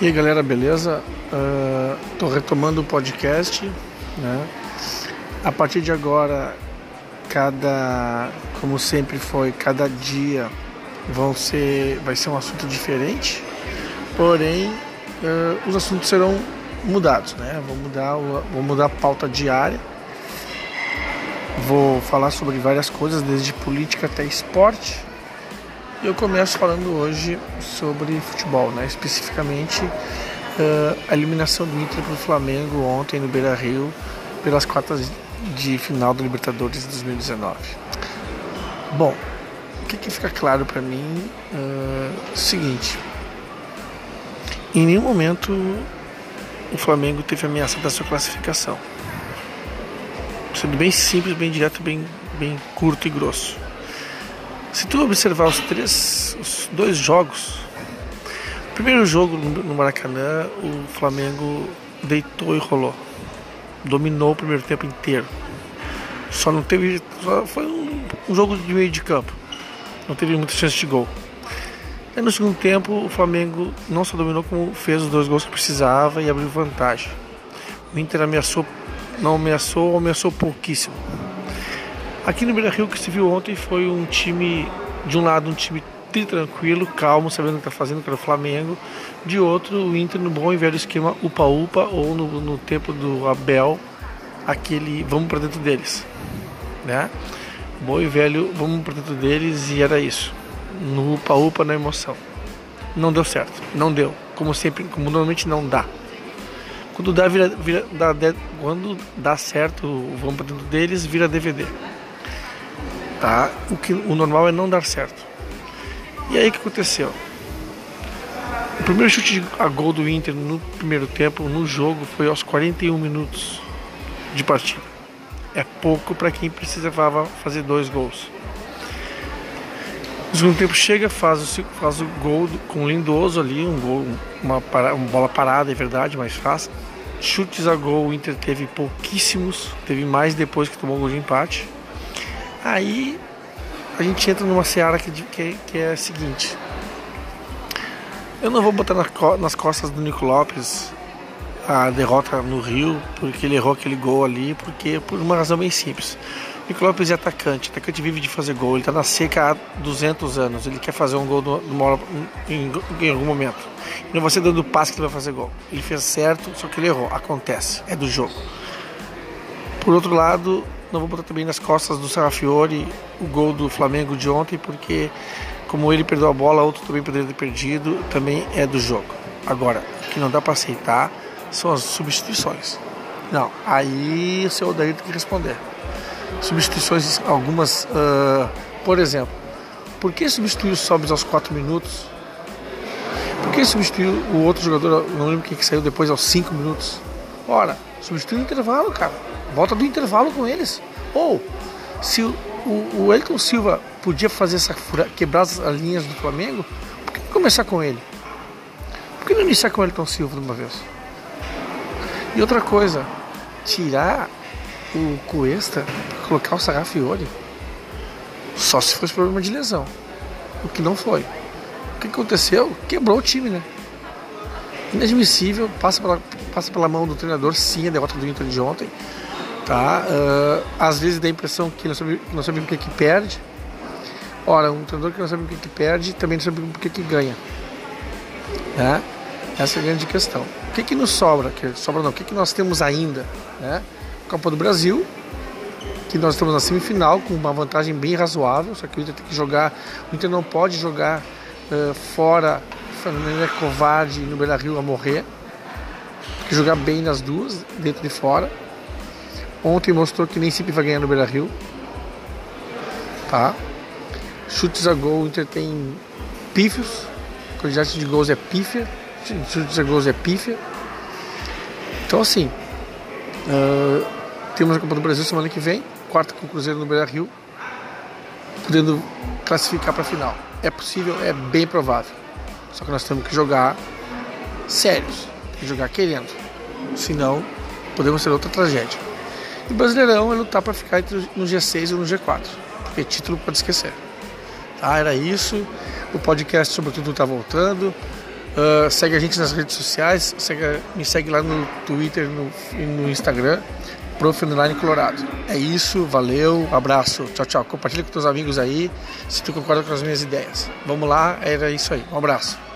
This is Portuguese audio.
E aí galera, beleza? Estou uh, retomando o podcast. Né? A partir de agora, cada, como sempre foi, cada dia vão ser, vai ser um assunto diferente. Porém, uh, os assuntos serão mudados, né? Vou mudar, vou mudar a pauta diária. Vou falar sobre várias coisas, desde política até esporte eu começo falando hoje sobre futebol, né? especificamente uh, a eliminação do Inter para o Flamengo ontem no Beira Rio pelas quartas de final da Libertadores de 2019. Bom, o que, que fica claro para mim uh, seguinte: em nenhum momento o Flamengo teve ameaça da sua classificação. Sendo bem simples, bem direto, bem, bem curto e grosso. Se tu observar os três, os dois jogos, primeiro jogo no Maracanã, o Flamengo deitou e rolou, dominou o primeiro tempo inteiro. Só não teve, só foi um, um jogo de meio de campo, não teve muita chance de gol. No segundo tempo, o Flamengo não só dominou, como fez os dois gols que precisava e abriu vantagem. O Inter ameaçou, não ameaçou, ameaçou pouquíssimo. Aqui no Beira Rio que se viu ontem foi um time, de um lado um time tranquilo, calmo, sabendo o que está fazendo, que era o Flamengo, de outro o Inter no bom e velho esquema upa-upa ou no, no tempo do Abel, aquele vamos para dentro deles, né? Bom e velho, vamos para dentro deles e era isso. No upa-upa, na emoção. Não deu certo, não deu. Como sempre, como normalmente não dá. Quando dá, vira, vira dá, quando dá certo, vamos para dentro deles, vira DVD tá? O que o normal é não dar certo. E aí o que aconteceu? O primeiro chute a gol do Inter no primeiro tempo, no jogo, foi aos 41 minutos de partida. É pouco para quem precisava fazer dois gols. No segundo tempo chega, faz o, faz o gol com o Lindoso ali, um gol, uma, para, uma bola parada, é verdade, mais fácil. Chutes a gol, o Inter teve pouquíssimos, teve mais depois que tomou o gol de empate. Aí a gente entra numa seara que, que, que é a seguinte. Eu não vou botar nas costas do Nico Lopes a derrota no Rio, porque ele errou aquele gol ali, porque por uma razão bem simples. Nico Lopes é atacante, atacante vive de fazer gol, ele está na seca há 200 anos, ele quer fazer um gol em, em, algum momento. E não vai ser dando passe que ele vai fazer gol. Ele fez certo, só que ele errou, acontece, é do jogo. Por outro lado, não vou botar também nas costas do Sarafiori o gol do Flamengo de ontem, porque como ele perdeu a bola, outro também poderia ter perdido, também é do jogo. Agora, o que não dá para aceitar são as substituições. Não, aí o seu Odair tem que responder. Substituições, algumas, uh, por exemplo, por que substituir o Sobis aos 4 minutos? Por que substituir o outro jogador, não lembro quem que saiu depois, aos 5 minutos? Ora, substitui no intervalo, cara. Volta do intervalo com eles. Ou, se o, o, Elton Silva podia fazer essa quebrar as linhas do Flamengo, por que começar com ele? Por que não iniciar com o Elton Silva de uma vez? E outra coisa, tirar o Cuesta, colocar o Sarafiori, só se fosse problema de lesão. O que não foi. O que aconteceu? Quebrou o time, né? Inadmissível, passa pela, passa pela mão do treinador, sim, a derrota do Inter de ontem. Tá? Uh, às vezes dá a impressão que não sabe, não o que, que perde. Ora, um treinador que não sabe o que, que perde também não sabe o que, que ganha. Né? Essa é a grande questão. O que, que nos sobra? Que sobra não, o que, que nós temos ainda? Né? Copa do Brasil, que nós estamos na semifinal com uma vantagem bem razoável, só que o Inter tem que jogar, o Inter não pode jogar uh, fora, Fernando é covarde no Beira Rio a morrer, tem que jogar bem nas duas, dentro e fora. Ontem mostrou que nem sempre vai ganhar no Beira Rio. Tá? Chutes a gol, o Inter tem pífios. Quantidade de gols é pífia. Chutes a gols é pífia. Então assim, uh, temos a Copa do Brasil semana que vem, quarta com o Cruzeiro no Beira Rio, podendo classificar para a final. É possível, é bem provável. Só que nós temos que jogar sérios, tem que jogar querendo. Senão, podemos ter outra tragédia. E Brasileirão é lutar para ficar no G6 e no G4, porque título pode esquecer. Tá, era isso. O podcast, sobretudo, está voltando. Uh, segue a gente nas redes sociais, segue, me segue lá no Twitter no, e no Instagram, Prof. Underline Colorado. É isso, valeu, abraço, tchau, tchau. Compartilha com teus amigos aí, se tu concorda com as minhas ideias. Vamos lá, era isso aí. Um abraço.